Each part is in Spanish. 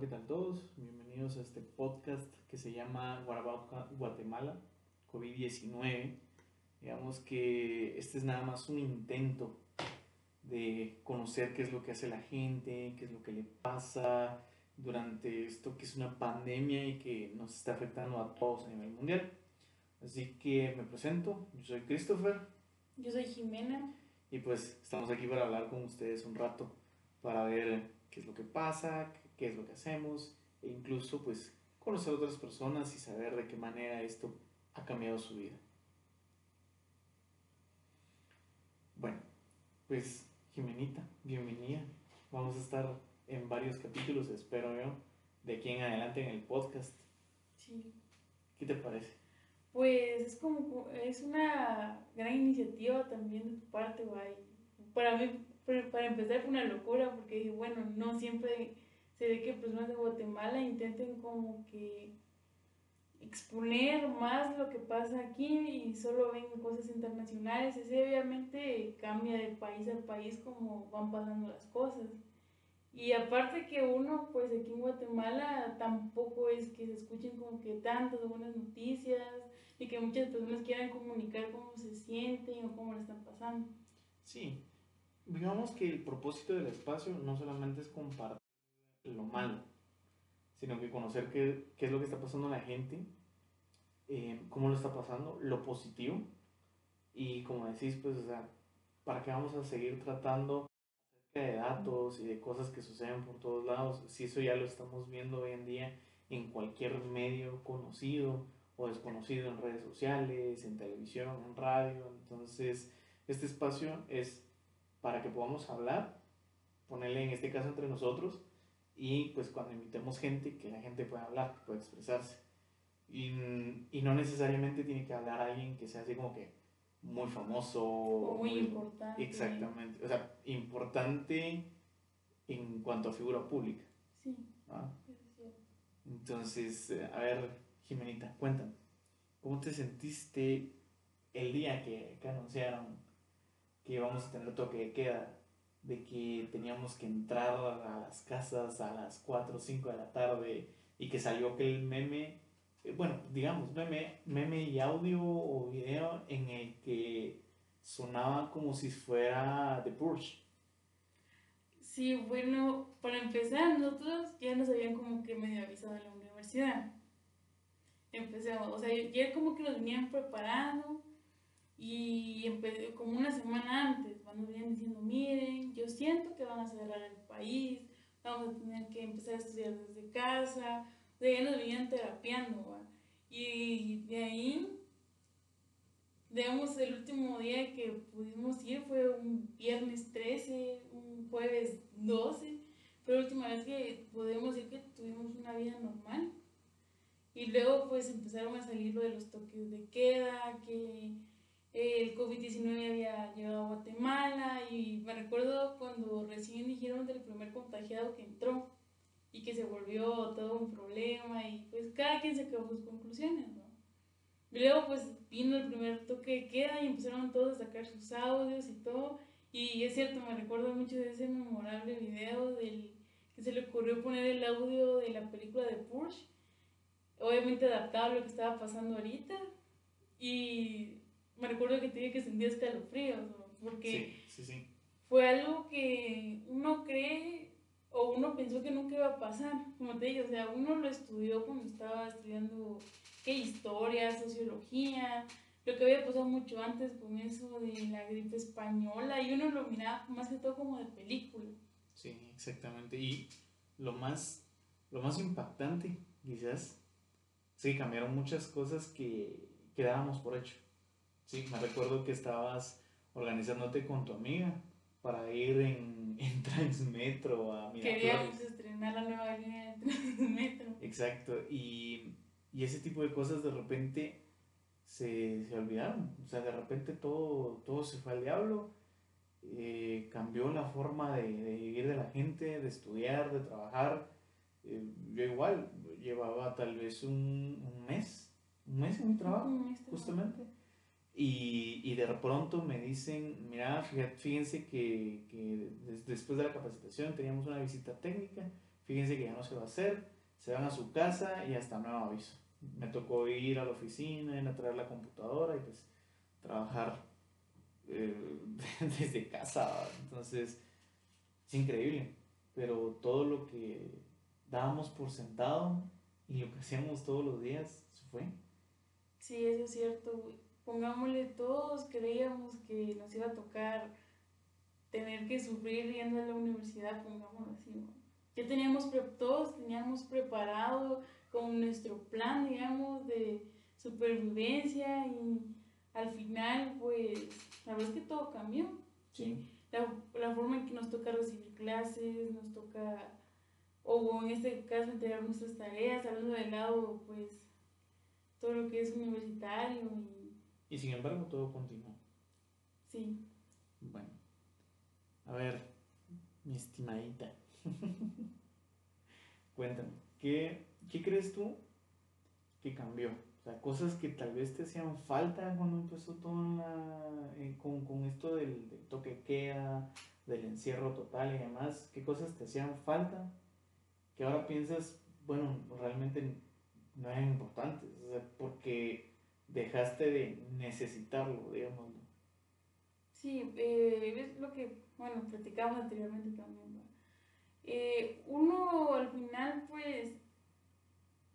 ¿qué tal todos? Bienvenidos a este podcast que se llama Guatemala COVID-19. Digamos que este es nada más un intento de conocer qué es lo que hace la gente, qué es lo que le pasa durante esto que es una pandemia y que nos está afectando a todos a nivel mundial. Así que me presento, yo soy Christopher. Yo soy Jimena. Y pues estamos aquí para hablar con ustedes un rato, para ver qué es lo que pasa, qué es lo que hacemos, e incluso pues conocer a otras personas y saber de qué manera esto ha cambiado su vida. Bueno, pues Jimenita, bienvenida. Vamos a estar en varios capítulos, espero yo, de aquí en adelante en el podcast. Sí. ¿Qué te parece? Pues es como, es una gran iniciativa también de tu parte, guay. Para mí, para empezar fue una locura porque dije, bueno, no siempre se ve que personas de Guatemala intenten como que exponer más lo que pasa aquí y solo ven cosas internacionales. Ese obviamente cambia de país a país como van pasando las cosas. Y aparte que uno, pues aquí en Guatemala tampoco es que se escuchen como que tantas buenas noticias y que muchas personas quieran comunicar cómo se sienten o cómo le están pasando. Sí, digamos que el propósito del espacio no solamente es compartir lo malo, sino que conocer qué, qué es lo que está pasando a la gente, eh, cómo lo está pasando, lo positivo. Y como decís, pues, o sea, ¿para qué vamos a seguir tratando de datos y de cosas que suceden por todos lados, si eso ya lo estamos viendo hoy en día en cualquier medio conocido o desconocido en redes sociales, en televisión, en radio, entonces este espacio es para que podamos hablar, ponerle en este caso entre nosotros y pues cuando invitemos gente, que la gente pueda hablar, que pueda expresarse. Y, y no necesariamente tiene que hablar alguien que sea así como que muy famoso. O muy, importante. Exactamente. O sea, importante en cuanto a figura pública. Sí. Entonces, eh, a ver, Jimenita, cuéntame. ¿Cómo te sentiste el día que, que anunciaron que íbamos a tener toque de queda? De que teníamos que entrar a las casas a las 4 o 5 de la tarde y que salió aquel meme eh, bueno, digamos, meme, meme y audio o video en el que sonaba como si fuera The Purge. Sí, bueno, para empezar, nosotros ya nos habían como que medio avisado en la universidad. Empezamos, o sea, ya como que nos venían preparando y empecé, como una semana antes, nos venían diciendo, miren, yo siento que van a cerrar el país, vamos a tener que empezar a estudiar desde casa, de ahí nos venían terapiando, Y de ahí, digamos, el último día que pudimos ir fue un viernes 13, un jueves 12, fue la última vez que podemos decir que tuvimos una vida normal. Y luego pues empezaron a salir lo de los toques de queda, que COVID-19 había llegado a Guatemala y me recuerdo cuando recién dijeron del primer contagiado que entró y que se volvió todo un problema y pues cada quien quedó sus conclusiones, ¿no? Y luego pues vino el primer toque de queda y empezaron todos a sacar sus audios y todo. Y es cierto, me recuerdo mucho de ese memorable video del que se le ocurrió poner el audio de la película de Purge, obviamente adaptado a lo que estaba pasando ahorita. Y me recuerdo que tenía que sentir escalofríos, porque sí, sí, sí. fue algo que uno cree o uno pensó que nunca iba a pasar, como te digo, o sea, uno lo estudió cuando estaba estudiando qué historia, sociología, lo que había pasado mucho antes con eso de la gripe española y uno lo miraba más que todo como de película. Sí, exactamente. Y lo más, lo más impactante, quizás, sí, cambiaron muchas cosas que, quedábamos por hecho. Sí, me recuerdo que estabas organizándote con tu amiga para ir en, en Transmetro a Miraflores. Queríamos estrenar la nueva línea de Transmetro. Exacto, y, y, ese tipo de cosas de repente se, se, olvidaron, o sea, de repente todo, todo se fue al diablo, eh, cambió la forma de, de, vivir de la gente, de estudiar, de trabajar. Eh, yo igual llevaba tal vez un, un mes, un mes en mi trabajo, justamente y, y, de pronto me dicen, mira, fíjense que, que después de la capacitación teníamos una visita técnica fíjense que ya no se va a hacer, se van a su casa y hasta nuevo aviso. Me tocó ir a la oficina, ir a traer la computadora y pues trabajar eh, desde casa. Entonces, es increíble, pero todo lo que dábamos por sentado y lo que hacíamos todos los días se fue. Sí, eso es cierto. Pongámosle, todos creíamos que nos iba a tocar tener que sufrir yendo a la universidad, pongámoslo así. Ya teníamos, todos teníamos preparado con nuestro plan, digamos, de supervivencia y al final, pues, la verdad es que todo cambió. Sí. La, la forma en que nos toca recibir clases, nos toca, o en este caso, entregar nuestras tareas, hablando del lado, pues, todo lo que es universitario y... Y sin embargo, todo continuó. Sí. Bueno. A ver, mi estimadita. Cuéntame, ¿qué, ¿qué crees tú que cambió? O sea, cosas que tal vez te hacían falta cuando empezó todo eh, con, con, esto del, del, toque queda, del encierro total y demás. ¿Qué cosas te hacían falta? Que ahora piensas, bueno, realmente no eran importantes, o sea, porque dejaste de necesitarlo, digamos. Sí, eh, es lo que, bueno, platicamos anteriormente también. Eh, uno al final, pues,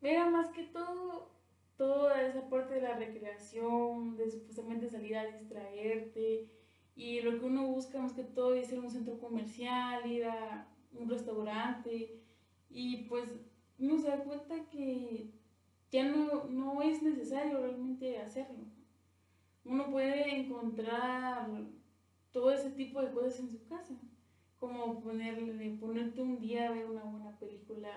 era más que todo toda esa parte de la recreación, de supuestamente salir a distraerte, y lo que uno busca más que todo es ir a un centro comercial, ir a un restaurante, y pues uno se da cuenta que ya no, no es necesario realmente hacerlo. Uno puede encontrar todo ese tipo de cosas en su casa, como ponerle, ponerte un día a ver una buena película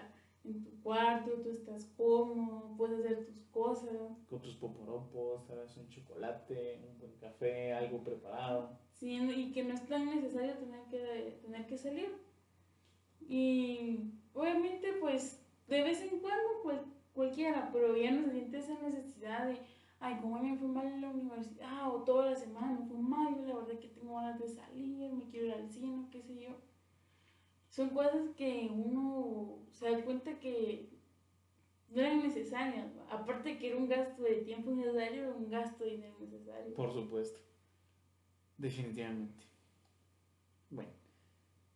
en tu cuarto, tú estás cómodo, puedes hacer tus cosas. Con tus poporopos, traes un chocolate, un buen café, algo preparado. Sí, y que no es tan necesario tener que, tener que salir. Y obviamente, pues, de vez en cuando, pues, cualquiera, pero ya no se siente esa necesidad de, ay, como me fue mal en la universidad, o toda la semana me fue mal, yo la verdad que tengo ganas de salir, me quiero ir al cine, qué sé yo son cosas que uno se da cuenta que no eran necesarias. Aparte que era un gasto de tiempo necesario, era un gasto de dinero necesario. Por supuesto. Definitivamente. Bueno,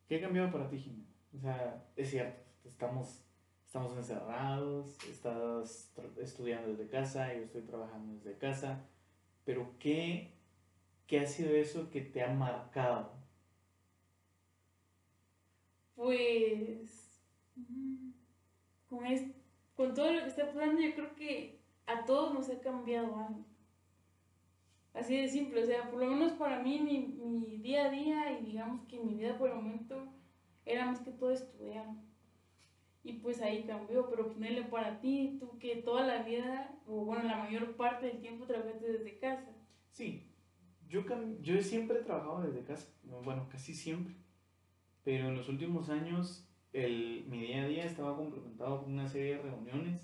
¿qué ha cambiado para ti, Jimena? O sea, es cierto, estamos, estamos encerrados, estás estudiando desde casa, yo estoy trabajando desde casa, pero ¿qué, qué ha sido eso que te ha marcado? pues con, con todo lo que está pasando, yo creo que a todos nos ha cambiado algo. Así de simple, o sea, por lo menos para mí, mi, mi día a día y digamos que mi vida por el momento era más que todo estudiar. Y pues ahí cambió, pero ponerle para ti, tú que toda la vida, o bueno, la mayor parte del tiempo trabajaste desde casa. Sí, yo, yo siempre he trabajado desde casa, bueno, casi siempre pero en los últimos años el, mi día a día estaba complementado con una serie de reuniones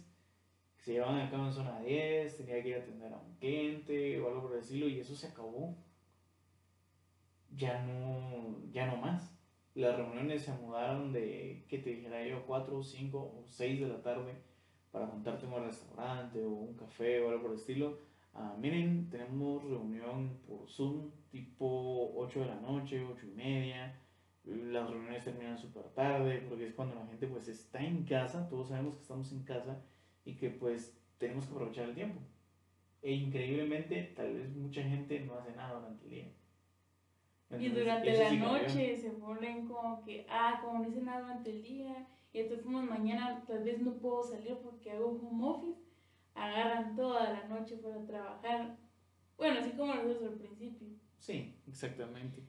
que se llevaban a cabo en zona 10, tenía que ir a atender a un cliente o algo por decirlo y eso se acabó. Ya no, ya no más. Las reuniones se mudaron de, que te dijera yo, 4, 5 o 6 de la tarde para juntarte en un restaurante o un café o algo por el estilo. Ah, miren, tenemos reunión por Zoom tipo 8 de la noche, 8 y media las reuniones terminan súper tarde, porque es cuando la gente pues está en casa, todos sabemos que estamos en casa y que pues tenemos que aprovechar el tiempo. E increíblemente, tal vez mucha gente no hace nada durante el día. Y durante la noche se ponen como que, ah, como no hice nada durante el día, y entonces como mañana tal vez no puedo salir porque hago home office, agarran toda la noche para trabajar. Bueno, así como nosotros al principio. Sí, exactamente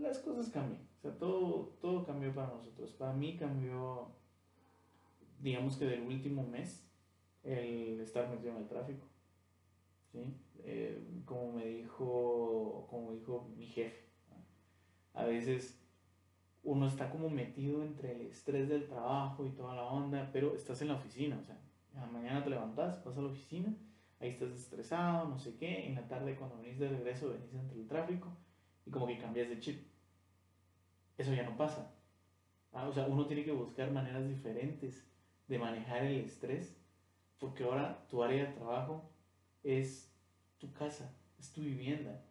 las cosas cambian. O sea, todo, todo cambió para nosotros. Para mí cambió, digamos que del último mes, el estar metido en el tráfico. ¿Sí? Eh, como me dijo, como dijo mi jefe, a veces uno está como metido entre el estrés del trabajo y toda la onda, pero estás en la oficina, o sea, mañana te levantas, vas a la oficina, ahí estás estresado, no sé qué, en la tarde cuando venís de regreso venís entre el tráfico y como que cambias de chip. Eso ya no pasa. Ah, o sea, uno tiene que buscar maneras diferentes de manejar el estrés, porque ahora tu área de trabajo es tu casa, es tu vivienda.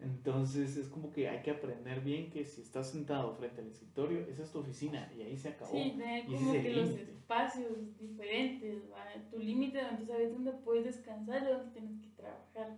Entonces es como que hay que aprender bien que si estás sentado frente al escritorio, esa es tu oficina y ahí se acabó. Sí, tener como que los espacios diferentes, ¿va? tu límite donde sabes dónde puedes descansar y dónde tienes que trabajar.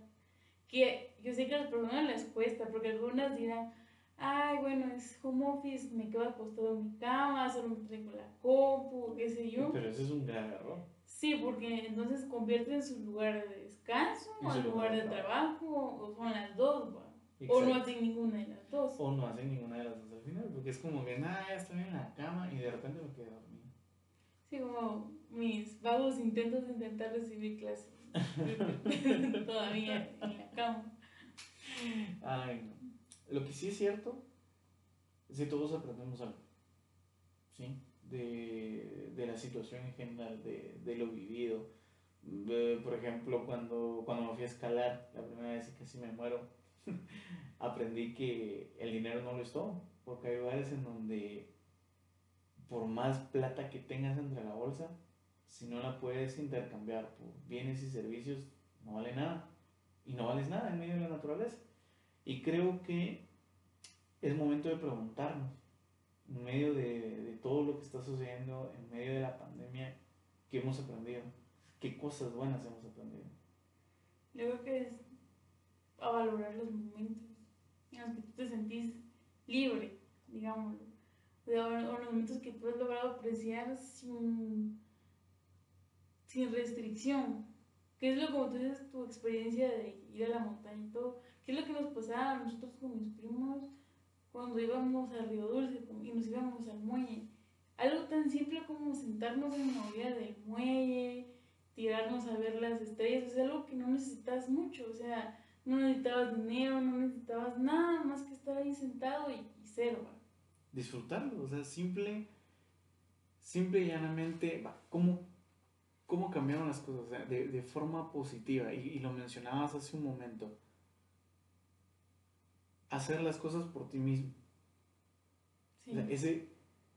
Que yo sé que a las personas les cuesta, porque algunas dirán, ay, bueno, es home office, me quedo acostado en mi cama, solo me traigo la compu, qué sé yo. Pero ese es un grave error. Sí, porque entonces convierte su lugar de descanso En el lugar de trabajo. o son las dos, ¿va? o no hacen ninguna de las dos. O no hacen ninguna de las dos al final, porque es como que, nada, ya estoy en la cama y de repente me quedo dormido. Sí, como mis vagos intentos de intentar recibir clases todavía en la cama. Ay, no. Lo que sí es cierto es que todos aprendemos algo, ¿sí? De, de la situación en general, de, de lo vivido. Por ejemplo, cuando, cuando me fui a escalar, la primera vez que casi me muero, aprendí que el dinero no lo es todo, porque hay lugares en donde por más plata que tengas entre la bolsa, si no la puedes intercambiar por bienes y servicios, no vale nada. Y no vales nada en medio de la naturaleza. Y creo que es momento de preguntarnos, en medio de, de todo lo que está sucediendo, en medio de la pandemia, ¿qué hemos aprendido? ¿Qué cosas buenas hemos aprendido? Yo creo que es a valorar los momentos en los que tú te sentís libre, digámoslo. O los momentos que tú has logrado apreciar sin, sin restricción. ¿Qué es lo como tú dices, tu experiencia de ir a la montaña y todo? ¿Qué es lo que nos pasaba a nosotros con mis primos cuando íbamos a Río Dulce y nos íbamos al muelle? Algo tan simple como sentarnos en la orilla del muelle, tirarnos a ver las estrellas, es algo que no necesitas mucho, o sea, no necesitabas dinero, no necesitabas nada más que estar ahí sentado y, y cero. ¿va? Disfrutarlo, o sea, simple, simple y llanamente, va, ¿cómo, cómo cambiaron las cosas? O sea, de, de forma positiva, y lo mencionabas hace un momento. Hacer las cosas por ti mismo. Sí. O sea, ese,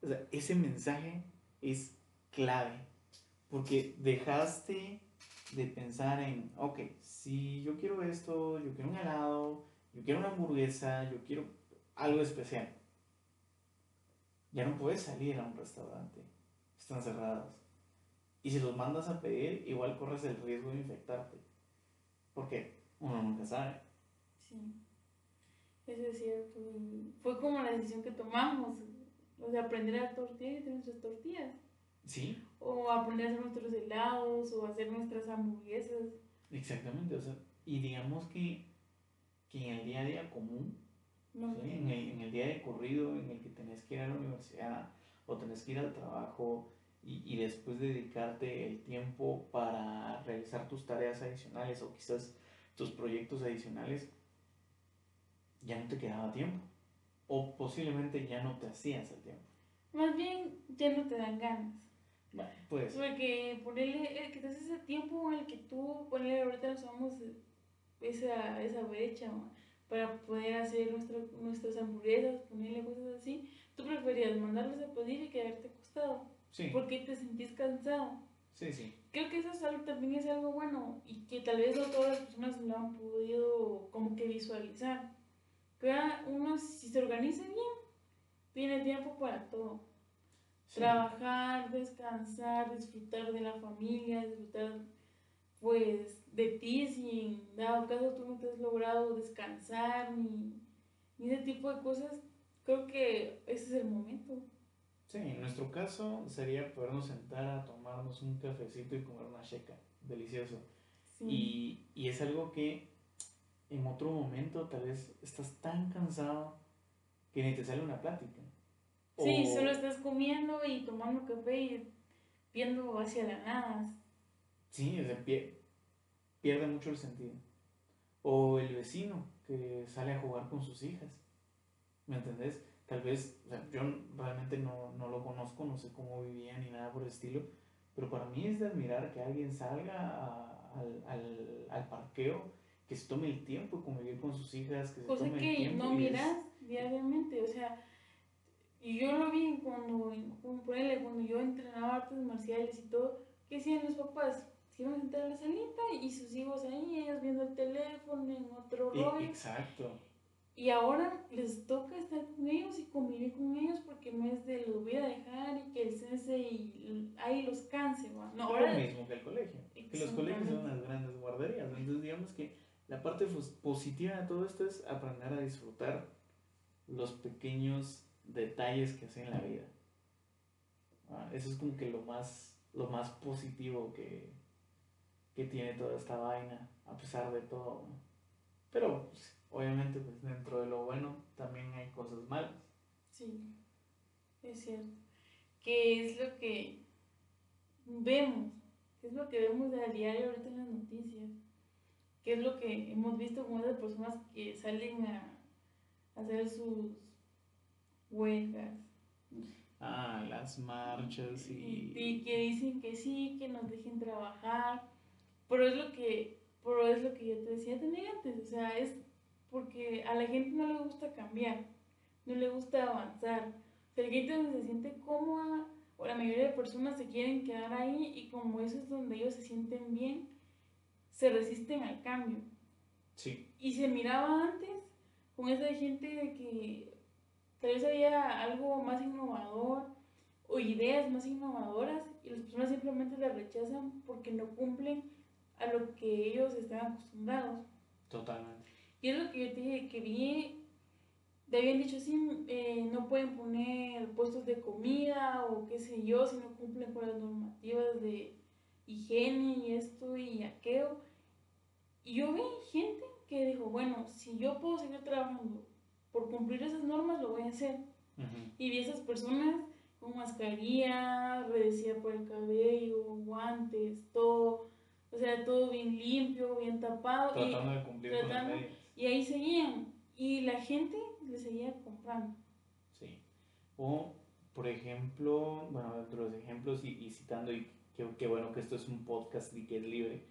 o sea, ese mensaje es clave. Porque dejaste de pensar en, ok, si yo quiero esto, yo quiero un helado, yo quiero una hamburguesa, yo quiero algo especial. Ya no puedes salir a un restaurante. Están cerrados. Y si los mandas a pedir, igual corres el riesgo de infectarte. Porque uno nunca sabe. Sí, eso es cierto. y Fue como la decisión que tomamos, o sea, aprender a tortillas y hacer nuestras tortillas, Sí, o aprender a hacer nuestros helados, o hacer nuestras hamburguesas. exactamente. O sea, y digamos que, que en el día a día común No, ¿sí? En, el, en el día de corrido en el que tenés que ir a la universidad o tenés que ir al trabajo y, y después dedicarte el tiempo para realizar tus tareas adicionales o quizás tus proyectos adicionales, ya no te quedaba tiempo. O posiblemente ya no te hacías el tiempo. Más bien, ya no te dan ganas. Bueno, pues, Porque ponerle, que te hace ese tiempo en el que tú, ponerle ahorita nos vamos esa, esa brecha ¿no? para poder hacer nuestra, nuestras hamburguesas, ponerle cosas así, tú preferías mandarlos a pedir y quedarte acostado, sí, porque te sentís cansado. sí, sí. Creo que eso es algo, también es algo bueno y que tal vez no todas las personas lo han podido como que visualizar. Uno, si se organiza bien, tiene tiempo para todo. sí. Trabajar, descansar, disfrutar de la familia, disfrutar pues de ti si en dado caso tú no te has logrado descansar ni, ni ese tipo de cosas, creo que ese es el momento. Sí, en nuestro caso sería podernos sentar a tomarnos un cafecito y comer una checa. Delicioso. Sí. Y, y es algo que en otro momento tal vez estás tan cansado que ni te sale una plática. Sí, solo estás comiendo y tomando café y viendo hacia la nada. Sí, o sea, pie- pierde mucho el sentido. O el vecino que sale a jugar con sus hijas. ¿Me entendés? Tal vez, o sea, yo realmente no, no lo conozco, no sé cómo vivía ni nada por el estilo, pero para mí es de admirar que alguien salga a- al, al, al parqueo, que se tome el tiempo de convivir con sus hijas, que se Cosa tome el que tiempo. no y es- miras diariamente, o sea, Y yo lo vi cuando, como cuando yo entrenaba artes marciales y todo, que hacían los papás? Se iban a sentar en la salita y sus hijos ahí, ellos viendo el teléfono en otro rollo. Exacto. Y ahora les toca estar con ellos y convivir con ellos porque no es de los voy a dejar y que el sensei ahí los canse. ¿no? Ahora, lo mismo que el colegio. Que los colegios son unas grandes guarderías. Entonces, digamos que la parte positiva de todo esto es aprender a disfrutar los pequeños detalles que hacen la vida. Ah, eso es como que lo más, lo más positivo que, que tiene toda esta vaina, a pesar de todo. Pero pues, obviamente pues dentro de lo bueno también hay cosas malas. Sí, es cierto. ¿Qué es lo que vemos? ¿Qué es lo que vemos a diario ahorita en las noticias? ¿Qué es lo que hemos visto con esas personas que salen a hacer sus huelgas? Ah, las marchas y... Y que dicen que sí, que nos dejen trabajar. Pero es lo que, pero es lo que yo te decía también antes. O sea, es porque a la gente no le gusta cambiar, no le gusta avanzar. O sea, la gente donde se siente cómoda, o la mayoría de personas se quieren quedar ahí y como eso es donde ellos se sienten bien, se resisten al cambio. Sí. Y se miraba antes con esa gente de que tal vez había algo más innovador o ideas más innovadoras y las personas simplemente las rechazan porque no cumplen a lo que ellos están acostumbrados. Totalmente. Y es lo que yo te dije, que vi, te habían dicho así, eh, no pueden poner puestos de comida o qué sé yo, si no cumplen con las normativas de higiene y esto y aquello. Y yo vi gente que dijo, bueno, si yo puedo seguir trabajando por cumplir esas normas, lo voy a hacer. Y vi esas personas con mascarilla, redecida por el cabello, guantes, todo, o sea, todo bien limpio, bien tapado. Tratando de cumplir con las medidas. Y ahí seguían. Y la gente le seguía comprando. Sí. O, por ejemplo, bueno, los ejemplos y, citando, y qué bueno que esto es un podcast y que es libre,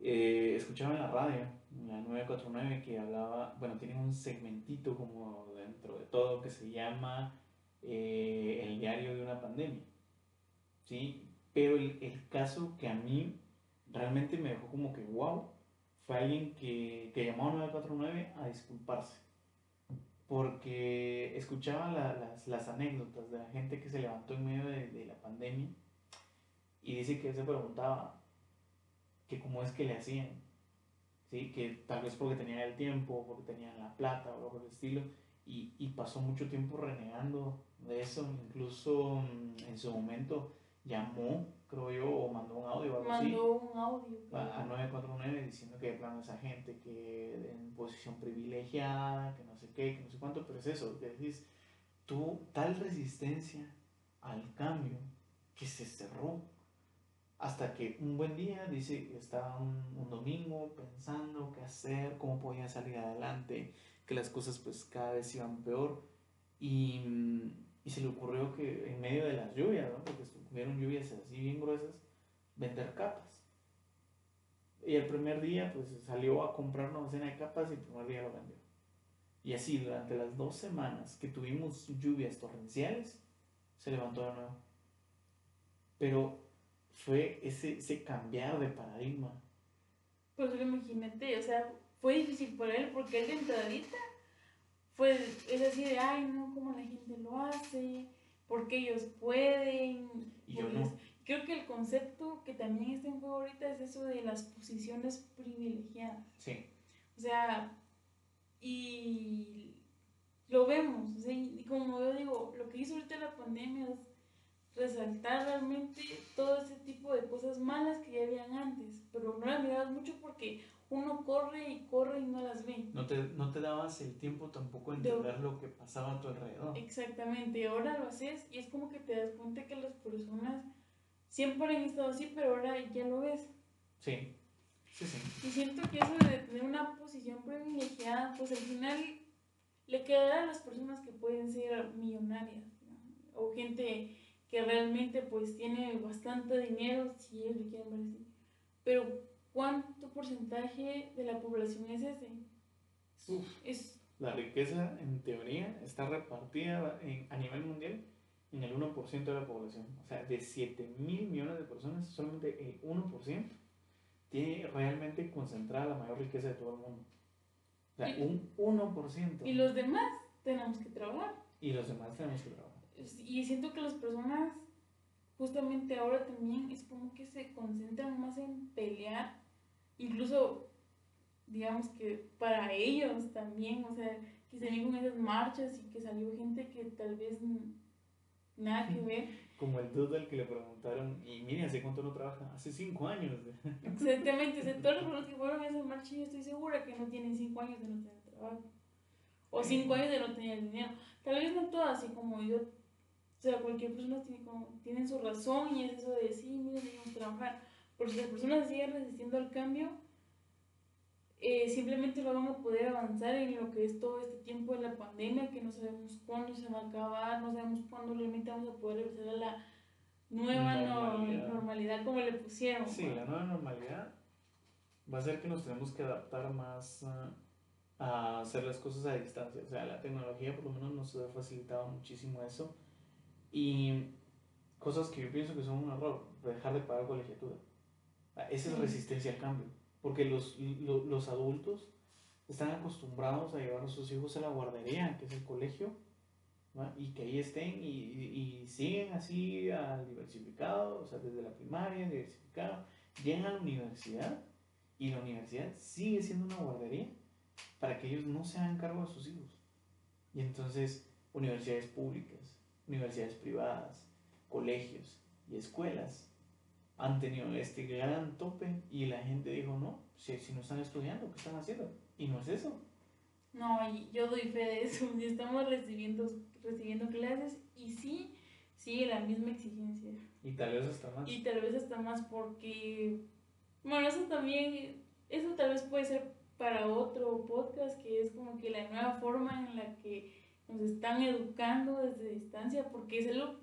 eh, escuchaba en la radio, en la 949, que hablaba, bueno, tiene un segmentito como dentro de todo que se llama eh, El diario de una pandemia. ¿Sí? Pero el, el caso que a mí realmente me dejó como que, wow, fue alguien que, que llamó a 949 a disculparse. Porque escuchaba las, las, anécdotas de la gente que se levantó en medio de, de la pandemia y dice que se preguntaba que cómo es que le hacían. ¿sí? Que tal vez porque tenían el tiempo, porque tenían la plata o algo por el estilo. Y, y pasó mucho tiempo renegando de eso. Incluso mm, en su momento llamó creo yo, o mandó un audio o algo mandó un audio. A, 949 diciendo que de plano esa gente que en posición privilegiada, que no sé qué, que no sé cuánto, pero es eso, que decís, tú tal resistencia al cambio que se cerró hasta que un buen día, dice, estaba un, un, domingo pensando qué hacer, cómo podía salir adelante, que las cosas pues cada vez iban peor y, y se le ocurrió que en medio de las lluvias, ¿no? porque vieron lluvias así bien gruesas, vender capas. Y el primer día, pues salió a comprar una docena de capas y el primer día lo vendió. Y así, durante las dos semanas que tuvimos lluvias torrenciales, se levantó de nuevo. Pero fue ese, ese cambiar de paradigma. Pues imagínate, o sea, fue difícil para él porque él de entradita fue, es así de, ay, no, como la gente lo hace, porque ellos pueden. Y yo no. Creo que el concepto que también está en juego ahorita es eso de las posiciones privilegiadas. Sí. O sea, y lo vemos, o sea, y como yo digo, lo que hizo ahorita la pandemia es resaltar realmente todo ese tipo de cosas malas que ya habían antes, pero no las mirabas mucho porque uno corre y corre y no las ve. No te, no te dabas el tiempo tampoco de entender lo que pasaba a tu alrededor. Exactamente, ahora lo haces y es como que te das cuenta que las personas siempre han estado así, pero ahora ya lo ves. Sí, sí, sí. Y siento que eso de tener una posición privilegiada, pues al final le quedará a las personas que pueden ser millonarias, o gente que realmente pues tiene bastante dinero, si ellos le quieren ver así. Pero ¿cuánto porcentaje de la población es ese? Es la riqueza en teoría está repartida en, a nivel mundial en el 1% de la población. O sea, de 7 mil millones de personas, solamente el 1% tiene realmente concentrada la mayor riqueza de todo el mundo. O sea, un 1%. Y los demás tenemos que trabajar. Y los demás tenemos que trabajar. Y siento que las personas, justamente ahora también, es como que se concentran más en pelear. Incluso, digamos que para ellos también, o sea, que con esas marchas y que salió gente que tal vez nada que ver. Como el dude al que le preguntaron, y mire, ¿hace cuánto no trabaja? Hace cinco años. Exactamente, o sea, todos los que fueron a esa marcha, yo estoy segura que no tienen cinco años de no tener trabajo. O cinco años de no tener dinero. Tal vez no todas, así como yo. O sea, cualquier persona tiene, como, tiene su razón y es eso de sí, mire, debemos trabajar. Porque si las personas siguen resistiendo al cambio, eh, simplemente no van a poder avanzar en lo que es todo este tiempo de la pandemia, que no sabemos cuándo se va a acabar, no sabemos cuándo realmente vamos a poder regresar a la nueva normalidad, normalidad como le pusieron. Sí, la nueva normalidad va a ser que nos tenemos que adaptar más a hacer las cosas a distancia. O sea, la tecnología por lo menos nos ha facilitado muchísimo eso. Y cosas que yo pienso que son un error, dejar de pagar colegiatura. Esa es resistencia al cambio porque los, los, adultos están acostumbrados a llevar a sus hijos a la guardería, que es el colegio, y que ahí estén y, y, siguen así al diversificado, o sea, desde la primaria, diversificado, llegan a la universidad y la universidad sigue siendo una guardería para que ellos no se hagan cargo de sus hijos. Y entonces, universidades públicas, universidades privadas, colegios y escuelas han tenido este gran tope y la gente dijo, no, si, si no están estudiando, ¿qué están haciendo? Y no es eso. No, y yo doy fe de eso, y estamos recibiendo, recibiendo clases y sí, sigue la misma exigencia. Y tal vez hasta más. Y tal vez hasta más porque, bueno, eso también, eso tal vez puede ser para otro podcast, que es como que la nueva forma en la que nos están educando desde distancia, porque es algo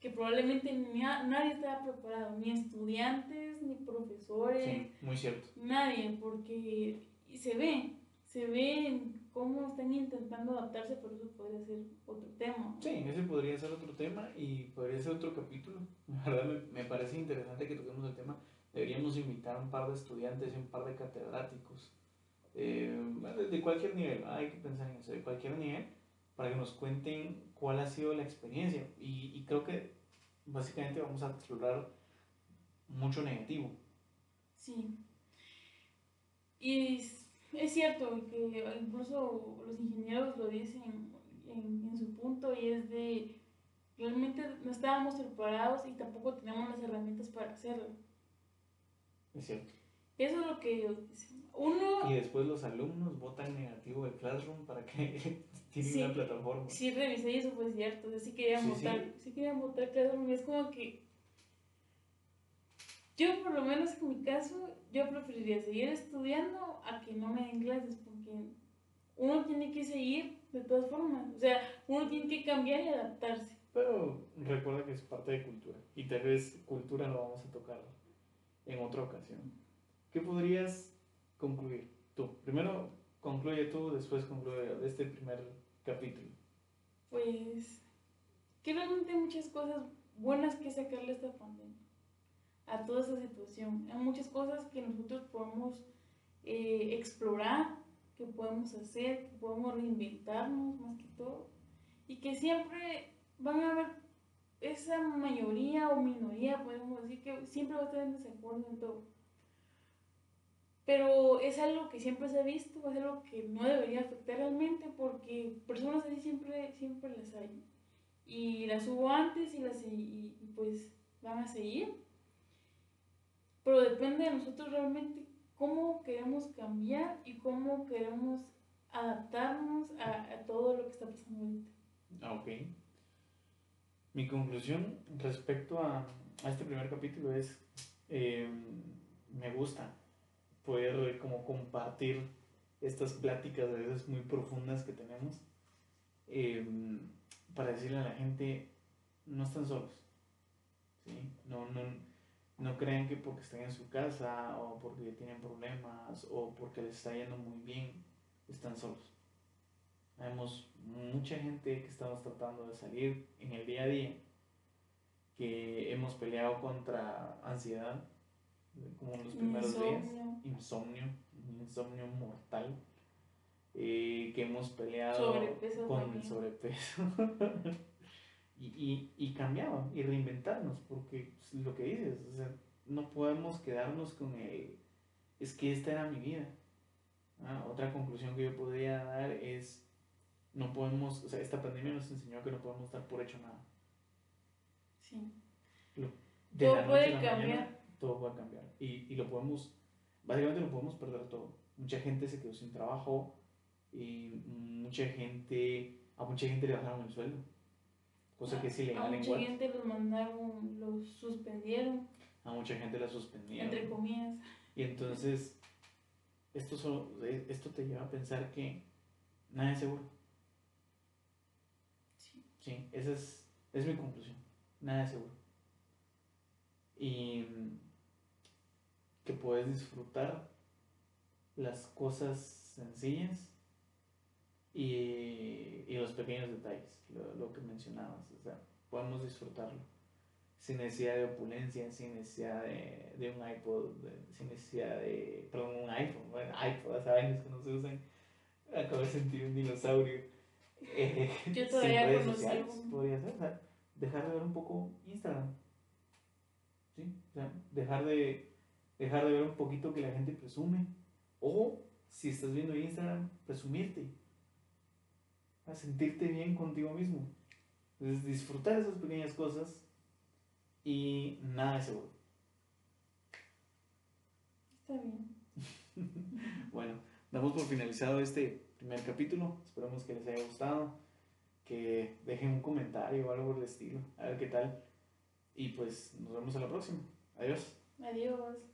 que probablemente nadie estaba preparado, ni estudiantes, ni profesores. Sí, muy cierto. Nadie, porque se ve, se ve cómo están intentando adaptarse, por eso podría ser otro tema. Sí, ese podría ser otro tema y podría ser otro capítulo. La verdad me, parece interesante que toquemos el tema. Deberíamos invitar a un par de estudiantes y un par de catedráticos. Eh, de cualquier nivel, hay que pensar en eso, de cualquier nivel, para que nos cuenten cuál ha sido la experiencia. Y, y creo que básicamente vamos a explorar mucho negativo. Sí. Y es, cierto que incluso los ingenieros lo dicen en, en, su punto y es de realmente no estábamos preparados y tampoco teníamos las herramientas para hacerlo. Es cierto. Eso es lo que uno... Y después los alumnos votan negativo el Classroom para que tienen una plataforma. Sí, revisé y eso fue cierto. O sea, sí querían votar, sí. querían votar Classroom. Es como que... Yo, por lo menos en mi caso, yo preferiría seguir estudiando a que no me den clases porque uno tiene que seguir de todas formas. O sea, uno tiene que cambiar y adaptarse. Pero recuerda que es parte de cultura. Y tal vez cultura lo vamos a tocar en otra ocasión. ¿Qué podrías concluir tú? Primero concluye tú, después concluye este primer capítulo. Pues que realmente hay muchas cosas buenas que sacarle a esta pandemia, a toda esta situación. Hay muchas cosas que nosotros podemos eh, explorar, que podemos hacer, que podemos reinventarnos más que todo, y que siempre van a haber esa mayoría o minoría, podemos decir, que siempre va a estar en desacuerdo en todo. Pero es algo que siempre se ha visto, es algo que no debería afectar realmente porque personas así siempre, siempre las hay. Y las hubo antes y, las, y, pues van a seguir. Pero depende de nosotros realmente cómo queremos cambiar y cómo queremos adaptarnos a, todo lo que está pasando ahorita. Ah, ok. Mi conclusión respecto a, a este primer capítulo es, eh, me gusta poder como compartir estas pláticas a veces muy profundas que tenemos em, para decirle a la gente no están solos ¿sí? no, no, no crean que porque están en su casa o porque tienen problemas o porque les está yendo muy bien están solos Vemos mucha gente que estamos tratando de salir en el día a día, que hemos peleado contra ansiedad, como en los primeros días, insomnio, insomnio mortal, eh, que hemos peleado con el sobrepeso. y, y, y cambiado y reinventarnos, porque pues, lo que dices, o sea, no podemos quedarnos con el, es que esta era mi vida. Ah, otra conclusión que yo podría dar es, no podemos, o sea, esta pandemia nos enseñó que no podemos dar por hecho nada. Sí. todo puede cambiar. Todo puede cambiar. Y, y lo podemos, básicamente lo podemos perder todo. Mucha gente se quedó sin trabajo y mucha gente, a mucha gente le bajaron el sueldo. Cosa que es ilegal en A mucha gente los mandaron, los suspendieron. A mucha gente la suspendieron. Entre comillas. Y entonces, esto, solo, esto te lleva a pensar que nada es seguro. Sí. Sí, esa es, es mi conclusión. Nada es seguro. Y que puedes disfrutar las cosas sencillas y, y los pequeños detalles, lo, lo, que mencionabas. O sea, podemos disfrutarlo sin necesidad de opulencia, sin necesidad de, de un iPod, sin necesidad de, perdón, un iPhone, bueno, iPod, hace años que no se usan. Acabo de sentir un dinosaurio. Eh, Yo todavía redes sociales, podría ser, o sea, dejar de ver un poco Instagram. ¿Sí? O sea, dejar de, dejar de ver un poquito que la gente presume. O, si estás viendo Instagram, presumirte a sentirte bien contigo mismo. Entonces, disfrutar esas pequeñas cosas y nada es seguro. Está bien. bueno, damos por finalizado este primer capítulo. Esperamos que les haya gustado. Que dejen un comentario o algo por el estilo. A ver qué tal. Y pues nos vemos a la próxima. Adiós. Adiós.